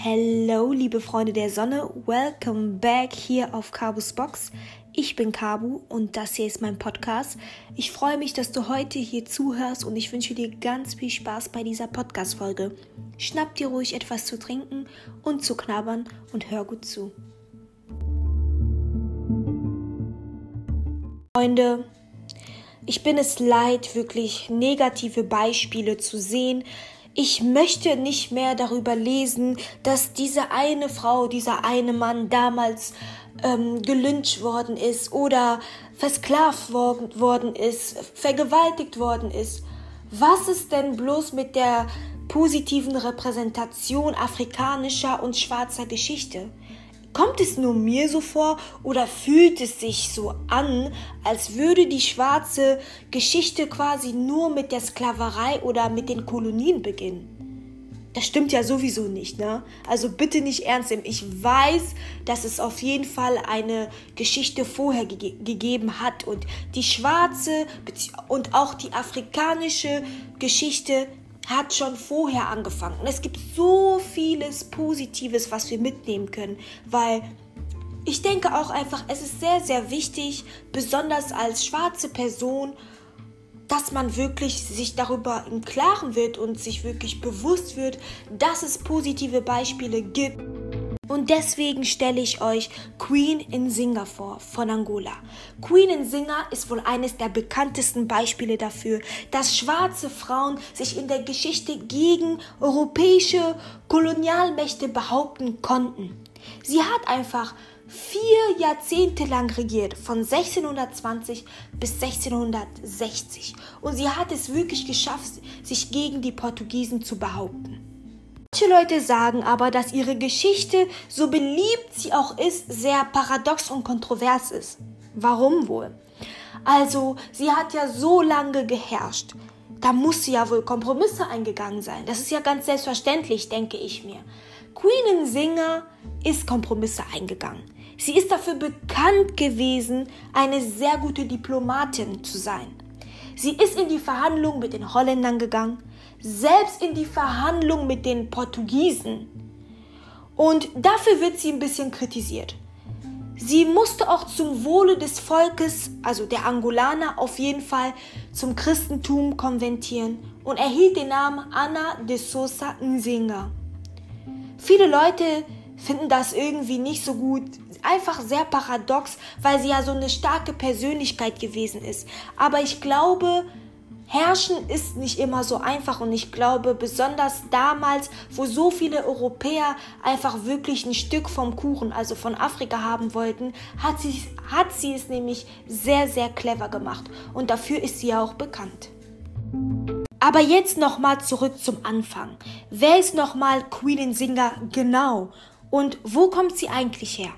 Hello, liebe Freunde der Sonne, welcome back hier auf Kabus Box. Ich bin Kabu und das hier ist mein Podcast. Ich freue mich, dass du heute hier zuhörst und ich wünsche dir ganz viel Spaß bei dieser Podcast-Folge. Schnapp dir ruhig etwas zu trinken und zu knabbern und hör gut zu. Freunde, ich bin es leid, wirklich negative Beispiele zu sehen, ich möchte nicht mehr darüber lesen, dass diese eine Frau, dieser eine Mann damals ähm, gelyncht worden ist oder versklavt worden, worden ist, vergewaltigt worden ist. Was ist denn bloß mit der positiven Repräsentation afrikanischer und schwarzer Geschichte? Kommt es nur mir so vor oder fühlt es sich so an, als würde die schwarze Geschichte quasi nur mit der Sklaverei oder mit den Kolonien beginnen? Das stimmt ja sowieso nicht, ne? Also bitte nicht ernst nehmen. Ich weiß, dass es auf jeden Fall eine Geschichte vorher ge gegeben hat und die schwarze und auch die afrikanische Geschichte hat schon vorher angefangen. Und es gibt so vieles Positives, was wir mitnehmen können, weil ich denke auch einfach, es ist sehr, sehr wichtig, besonders als schwarze Person, dass man wirklich sich darüber im Klaren wird und sich wirklich bewusst wird, dass es positive Beispiele gibt. Und deswegen stelle ich euch Queen in Singa vor von Angola. Queen in Singa ist wohl eines der bekanntesten Beispiele dafür, dass schwarze Frauen sich in der Geschichte gegen europäische Kolonialmächte behaupten konnten. Sie hat einfach vier Jahrzehnte lang regiert, von 1620 bis 1660. Und sie hat es wirklich geschafft, sich gegen die Portugiesen zu behaupten. Manche Leute sagen aber, dass ihre Geschichte, so beliebt sie auch ist, sehr paradox und kontrovers ist. Warum wohl? Also, sie hat ja so lange geherrscht. Da muss sie ja wohl Kompromisse eingegangen sein. Das ist ja ganz selbstverständlich, denke ich mir. Queen Singer ist Kompromisse eingegangen. Sie ist dafür bekannt gewesen, eine sehr gute Diplomatin zu sein. Sie ist in die Verhandlungen mit den Holländern gegangen selbst in die Verhandlung mit den Portugiesen. Und dafür wird sie ein bisschen kritisiert. Sie musste auch zum Wohle des Volkes, also der Angolaner, auf jeden Fall zum Christentum konventieren und erhielt den Namen Anna de Sousa Nzinga. Viele Leute finden das irgendwie nicht so gut, einfach sehr paradox, weil sie ja so eine starke Persönlichkeit gewesen ist. Aber ich glaube, Herrschen ist nicht immer so einfach und ich glaube, besonders damals, wo so viele Europäer einfach wirklich ein Stück vom Kuchen, also von Afrika haben wollten, hat sie, hat sie es nämlich sehr, sehr clever gemacht und dafür ist sie ja auch bekannt. Aber jetzt nochmal zurück zum Anfang. Wer ist nochmal Queen Singer genau und wo kommt sie eigentlich her?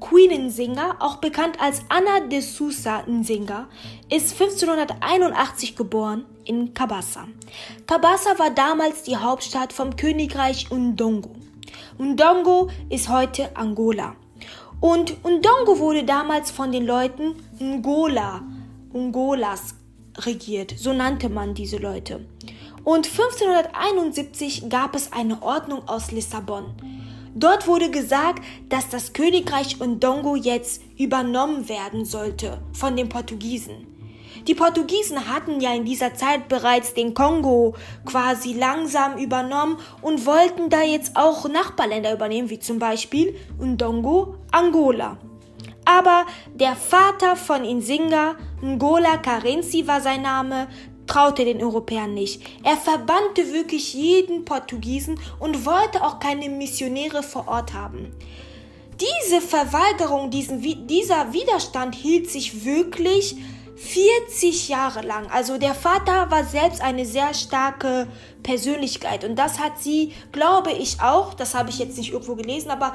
Queen Nzinga, auch bekannt als Anna de Sousa Nzinga, ist 1581 geboren in Kabasa. Kabasa war damals die Hauptstadt vom Königreich Undongo. Undongo ist heute Angola. Und Undongo wurde damals von den Leuten Ngola, Ungolas regiert, so nannte man diese Leute. Und 1571 gab es eine Ordnung aus Lissabon. Dort wurde gesagt, dass das Königreich Undongo jetzt übernommen werden sollte von den Portugiesen. Die Portugiesen hatten ja in dieser Zeit bereits den Kongo quasi langsam übernommen und wollten da jetzt auch Nachbarländer übernehmen, wie zum Beispiel Undongo, Angola. Aber der Vater von Insinga, Ngola Karenzi war sein Name, traute den Europäern nicht. Er verbannte wirklich jeden Portugiesen und wollte auch keine Missionäre vor Ort haben. Diese Verweigerung, diesen, dieser Widerstand hielt sich wirklich 40 Jahre lang. Also der Vater war selbst eine sehr starke Persönlichkeit und das hat sie, glaube ich auch, das habe ich jetzt nicht irgendwo gelesen, aber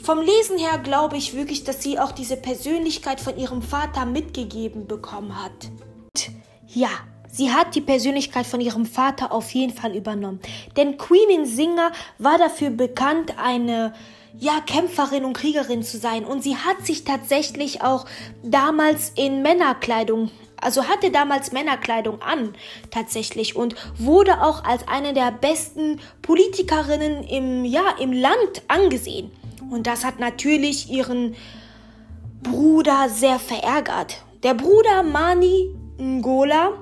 vom Lesen her glaube ich wirklich, dass sie auch diese Persönlichkeit von ihrem Vater mitgegeben bekommen hat. Ja, Sie hat die Persönlichkeit von ihrem Vater auf jeden Fall übernommen. Denn Queen Singer war dafür bekannt, eine ja, Kämpferin und Kriegerin zu sein. Und sie hat sich tatsächlich auch damals in Männerkleidung also hatte damals Männerkleidung an, tatsächlich, und wurde auch als eine der besten Politikerinnen im, ja, im Land angesehen. Und das hat natürlich ihren Bruder sehr verärgert. Der Bruder Mani Ngola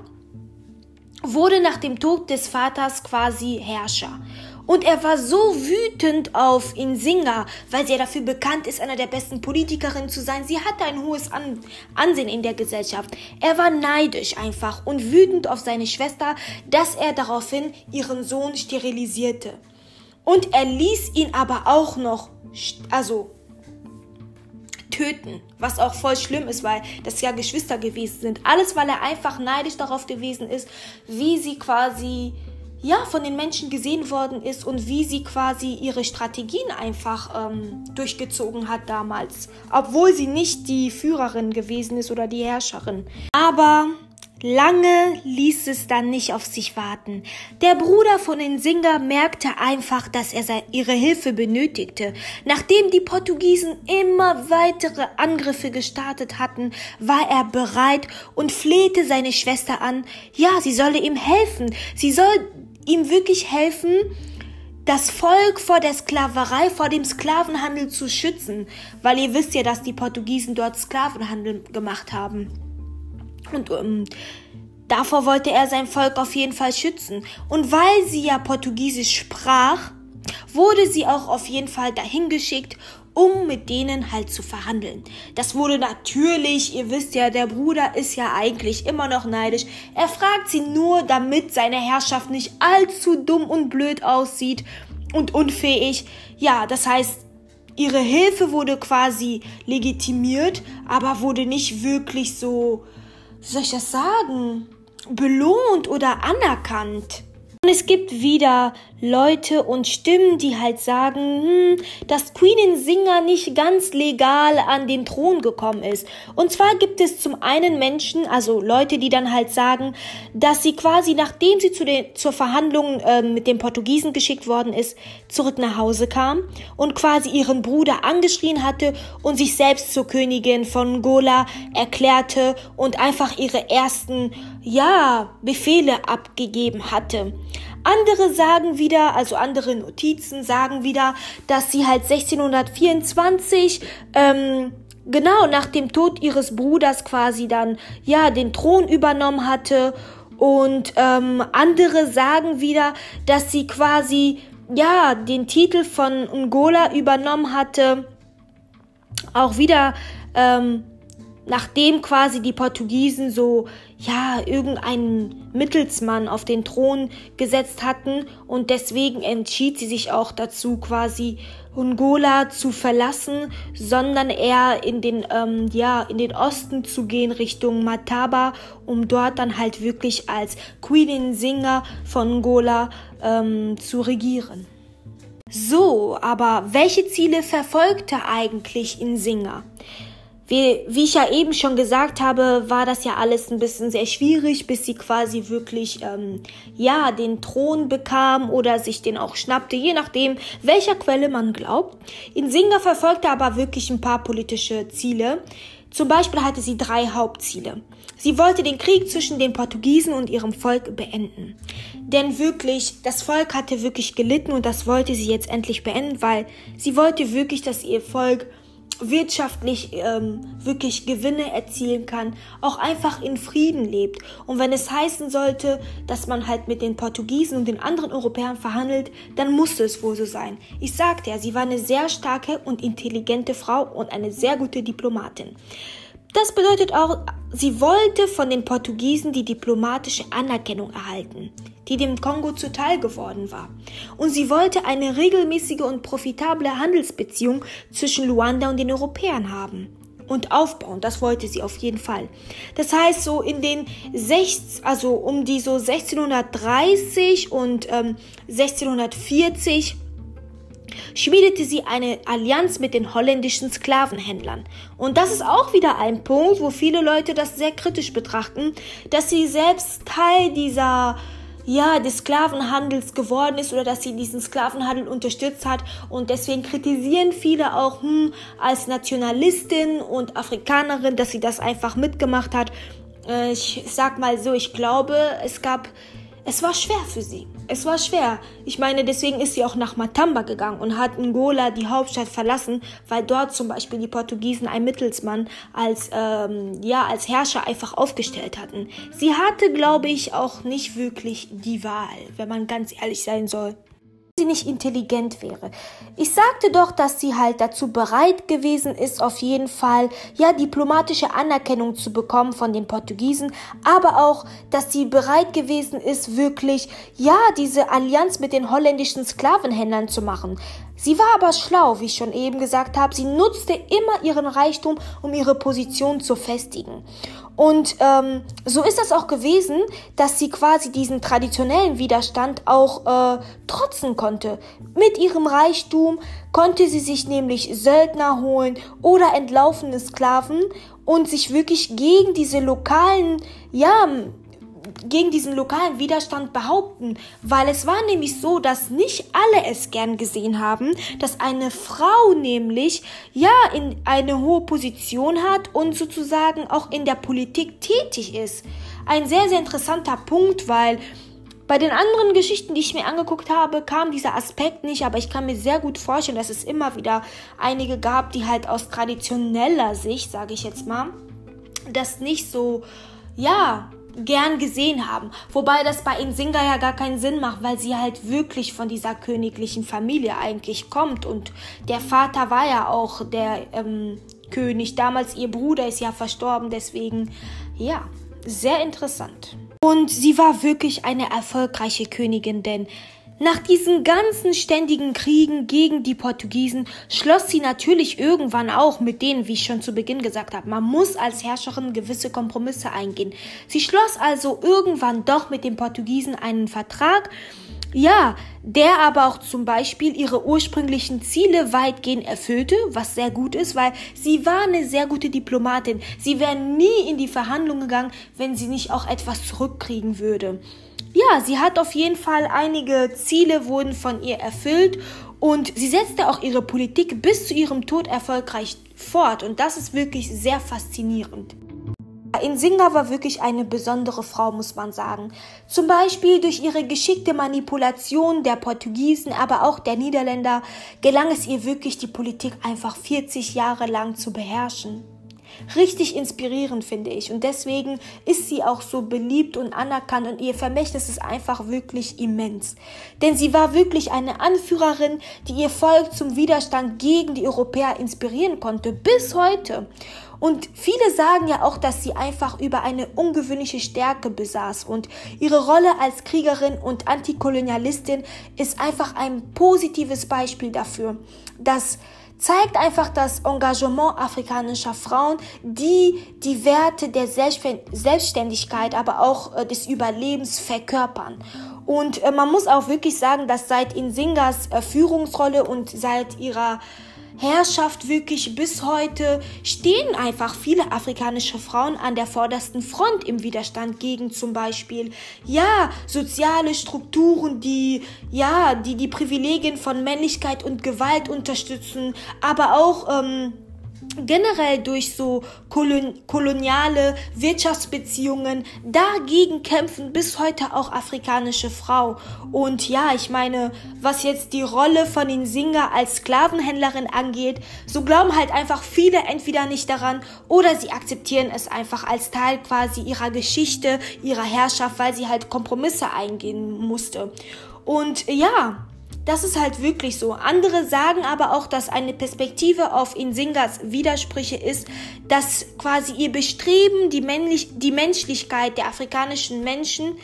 wurde nach dem Tod des Vaters quasi Herrscher. Und er war so wütend auf Insinga, weil sie ja dafür bekannt ist, einer der besten Politikerinnen zu sein. Sie hatte ein hohes An Ansehen in der Gesellschaft. Er war neidisch einfach und wütend auf seine Schwester, dass er daraufhin ihren Sohn sterilisierte. Und er ließ ihn aber auch noch, also töten, was auch voll schlimm ist, weil das ja Geschwister gewesen sind. Alles, weil er einfach neidisch darauf gewesen ist, wie sie quasi ja von den Menschen gesehen worden ist und wie sie quasi ihre Strategien einfach ähm, durchgezogen hat damals, obwohl sie nicht die Führerin gewesen ist oder die Herrscherin. Aber Lange ließ es dann nicht auf sich warten. Der Bruder von Nsinga merkte einfach, dass er ihre Hilfe benötigte. Nachdem die Portugiesen immer weitere Angriffe gestartet hatten, war er bereit und flehte seine Schwester an, ja, sie solle ihm helfen. Sie soll ihm wirklich helfen, das Volk vor der Sklaverei, vor dem Sklavenhandel zu schützen, weil ihr wisst ja, dass die Portugiesen dort Sklavenhandel gemacht haben. Und ähm, davor wollte er sein Volk auf jeden Fall schützen. Und weil sie ja Portugiesisch sprach, wurde sie auch auf jeden Fall dahin geschickt, um mit denen halt zu verhandeln. Das wurde natürlich, ihr wisst ja, der Bruder ist ja eigentlich immer noch neidisch. Er fragt sie nur, damit seine Herrschaft nicht allzu dumm und blöd aussieht und unfähig. Ja, das heißt, ihre Hilfe wurde quasi legitimiert, aber wurde nicht wirklich so, wie soll ich das sagen, belohnt oder anerkannt. Und es gibt wieder Leute und Stimmen, die halt sagen, hm, dass Queen Singer nicht ganz legal an den Thron gekommen ist. Und zwar gibt es zum einen Menschen, also Leute, die dann halt sagen, dass sie quasi, nachdem sie zu den, zur Verhandlung äh, mit den Portugiesen geschickt worden ist, zurück nach Hause kam und quasi ihren Bruder angeschrien hatte und sich selbst zur Königin von Gola erklärte und einfach ihre ersten, ja, Befehle abgegeben hatte. Andere sagen wieder, also andere Notizen sagen wieder, dass sie halt 1624 ähm, genau nach dem Tod ihres Bruders quasi dann ja den Thron übernommen hatte und ähm, andere sagen wieder, dass sie quasi ja den Titel von Ngola übernommen hatte, auch wieder ähm, nachdem quasi die Portugiesen so, ja, irgendeinen Mittelsmann auf den Thron gesetzt hatten und deswegen entschied sie sich auch dazu, quasi Ungola zu verlassen, sondern eher in den, ähm, ja, in den Osten zu gehen, Richtung Mataba, um dort dann halt wirklich als Queen Singer von Angola ähm, zu regieren. So, aber welche Ziele verfolgte eigentlich Insinger? Wie, wie ich ja eben schon gesagt habe, war das ja alles ein bisschen sehr schwierig, bis sie quasi wirklich, ähm, ja, den Thron bekam oder sich den auch schnappte, je nachdem, welcher Quelle man glaubt. Insinga verfolgte aber wirklich ein paar politische Ziele. Zum Beispiel hatte sie drei Hauptziele. Sie wollte den Krieg zwischen den Portugiesen und ihrem Volk beenden. Denn wirklich, das Volk hatte wirklich gelitten und das wollte sie jetzt endlich beenden, weil sie wollte wirklich, dass ihr Volk wirtschaftlich ähm, wirklich Gewinne erzielen kann, auch einfach in Frieden lebt. Und wenn es heißen sollte, dass man halt mit den Portugiesen und den anderen Europäern verhandelt, dann musste es wohl so sein. Ich sagte ja, sie war eine sehr starke und intelligente Frau und eine sehr gute Diplomatin. Das bedeutet auch, sie wollte von den Portugiesen die diplomatische Anerkennung erhalten die dem Kongo zuteil geworden war. Und sie wollte eine regelmäßige und profitable Handelsbeziehung zwischen Luanda und den Europäern haben und aufbauen. Das wollte sie auf jeden Fall. Das heißt, so in den 60, also um die so 1630 und ähm, 1640 schmiedete sie eine Allianz mit den holländischen Sklavenhändlern. Und das ist auch wieder ein Punkt, wo viele Leute das sehr kritisch betrachten, dass sie selbst Teil dieser ja, des Sklavenhandels geworden ist oder dass sie diesen Sklavenhandel unterstützt hat. Und deswegen kritisieren viele auch hm, als Nationalistin und Afrikanerin, dass sie das einfach mitgemacht hat. äh, ich sag mal so, ich glaube, es gab es war schwer für sie. Es war schwer. Ich meine, deswegen ist sie auch nach Matamba gegangen und hat Angola, die Hauptstadt, verlassen, weil dort zum Beispiel die Portugiesen einen Mittelsmann als, ähm, ja, als Herrscher einfach aufgestellt hatten. Sie hatte, glaube ich, auch nicht wirklich die Wahl, wenn man ganz ehrlich sein soll sie nicht intelligent wäre. Ich sagte doch, dass sie halt dazu bereit gewesen ist, auf jeden Fall, ja, diplomatische Anerkennung zu bekommen von den Portugiesen, aber auch, dass sie bereit gewesen ist, wirklich, ja, diese Allianz mit den holländischen Sklavenhändlern zu machen. Sie war aber schlau, wie ich schon eben gesagt habe. Sie nutzte immer ihren Reichtum, um ihre Position zu festigen. Und ähm, so ist das auch gewesen, dass sie quasi diesen traditionellen Widerstand auch äh, trotzen konnte. Mit ihrem Reichtum konnte sie sich nämlich Söldner holen oder entlaufene Sklaven und sich wirklich gegen diese lokalen, ja, gegen diesen lokalen Widerstand behaupten, weil es war nämlich so, dass nicht alle es gern gesehen haben, dass eine Frau nämlich ja in eine hohe Position hat und sozusagen auch in der Politik tätig ist. Ein sehr, sehr interessanter Punkt, weil bei den anderen Geschichten, die ich mir angeguckt habe, kam dieser Aspekt nicht, aber ich kann mir sehr gut vorstellen, dass es immer wieder einige gab, die halt aus traditioneller Sicht, sage ich jetzt mal, das nicht so, ja, gern gesehen haben. Wobei das bei Insinga ja gar keinen Sinn macht, weil sie halt wirklich von dieser königlichen Familie eigentlich kommt. Und der Vater war ja auch der ähm, König. Damals ihr Bruder ist ja verstorben, deswegen ja, sehr interessant. Und sie war wirklich eine erfolgreiche Königin, denn nach diesen ganzen ständigen Kriegen gegen die Portugiesen schloss sie natürlich irgendwann auch mit denen, wie ich schon zu Beginn gesagt habe, man muss als Herrscherin gewisse Kompromisse eingehen. Sie schloss also irgendwann doch mit den Portugiesen einen Vertrag, ja, der aber auch zum Beispiel ihre ursprünglichen Ziele weitgehend erfüllte, was sehr gut ist, weil sie war eine sehr gute Diplomatin. Sie wäre nie in die Verhandlungen gegangen, wenn sie nicht auch etwas zurückkriegen würde ja, sie hat auf jeden Fall einige Ziele wurden von ihr erfüllt und sie setzte auch ihre Politik bis zu ihrem Tod erfolgreich fort und das ist wirklich sehr faszinierend. Insinga war wirklich eine besondere Frau, muss man sagen. Zum Beispiel durch ihre geschickte Manipulation der Portugiesen, aber auch der Niederländer gelang es ihr wirklich, die Politik einfach 40 Jahre lang zu beherrschen richtig inspirierend, finde ich. Und deswegen ist sie auch so beliebt und anerkannt und ihr Vermächtnis ist einfach wirklich immens. Denn sie war wirklich eine Anführerin, die ihr Volk zum Widerstand gegen die Europäer inspirieren konnte, bis heute. Und viele sagen ja auch, dass sie einfach über eine ungewöhnliche Stärke besaß. Und ihre Rolle als Kriegerin und Antikolonialistin ist einfach ein positives Beispiel dafür, dass zeigt einfach das Engagement afrikanischer Frauen, die die Werte der Selbstständigkeit, aber auch äh, des Überlebens verkörpern. Und äh, man muss auch wirklich sagen, dass seit Insingas äh, Führungsrolle und seit ihrer Herrschaft wirklich bis heute. Stehen einfach viele afrikanische Frauen an der vordersten Front im Widerstand gegen zum Beispiel ja soziale Strukturen, die ja die die Privilegien von Männlichkeit und Gewalt unterstützen, aber auch ähm, generell durch so kolon koloniale Wirtschaftsbeziehungen dagegen kämpfen bis heute auch afrikanische Frau. Und ja, ich meine, was jetzt die Rolle von den Singer als Sklavenhändlerin angeht, so glauben halt einfach viele entweder nicht daran oder sie akzeptieren es einfach als Teil quasi ihrer Geschichte, ihrer Herrschaft, weil sie halt Kompromisse eingehen musste. Und ja, das ist halt wirklich so. Andere sagen aber auch, dass eine Perspektive auf Insingas Widersprüche ist, dass quasi ihr Bestreben, die, Männlich die Menschlichkeit der afrikanischen Menschen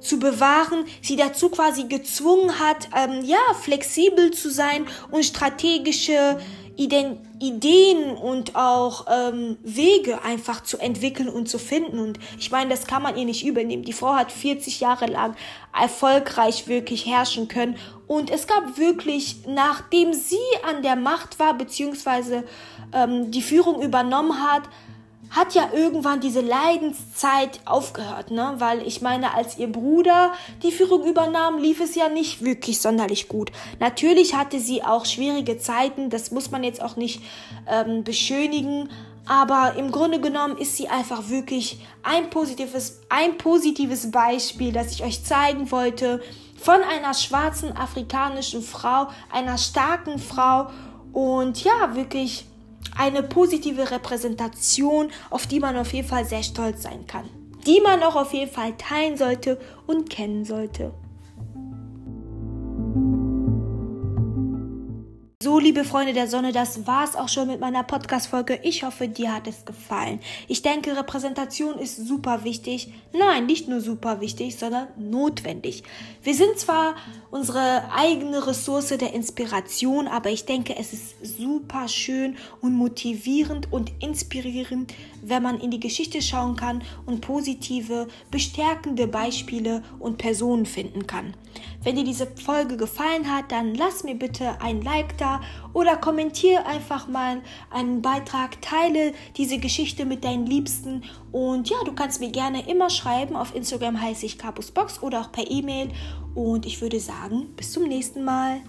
zu bewahren, sie dazu quasi gezwungen hat, ähm, ja, flexibel zu sein und strategische Ideen und auch ähm, Wege einfach zu entwickeln und zu finden. Und ich meine, das kann man ihr nicht übernehmen. Die Frau hat 40 Jahre lang erfolgreich wirklich herrschen können. Und es gab wirklich, nachdem sie an der Macht war, beziehungsweise ähm, die Führung übernommen hat, hat ja irgendwann diese Leidenszeit aufgehört, ne? Weil ich meine, als ihr Bruder die Führung übernahm, lief es ja nicht wirklich sonderlich gut. Natürlich hatte sie auch schwierige Zeiten, das muss man jetzt auch nicht ähm, beschönigen, Aber im Grunde genommen ist sie einfach wirklich ein positives, ein positives Beispiel, das ich euch zeigen wollte von einer schwarzen afrikanischen Frau, einer starken Frau und ja, wirklich eine positive Repräsentation, auf die man auf jeden Fall sehr stolz sein kann, die man auch auf jeden Fall teilen sollte und kennen sollte. So, liebe Freunde der Sonne, das war's auch schon mit meiner Podcast-Folge. Ich hoffe, dir hat es gefallen. Ich denke, Repräsentation ist super wichtig. Nein, nicht nur super wichtig, sondern notwendig. Wir sind zwar unsere eigene Ressource der Inspiration, aber ich denke, es ist super schön und motivierend und inspirierend, wenn man in die Geschichte schauen kann und positive, bestärkende Beispiele und Personen finden kann. Wenn dir diese Folge gefallen hat, dann lass mir bitte ein Like oder kommentiere einfach mal einen Beitrag, teile diese Geschichte mit deinen Liebsten und ja, du kannst mir gerne immer schreiben. Auf Instagram heiße ich Capusbox oder auch per E-Mail und ich würde sagen, bis zum nächsten Mal.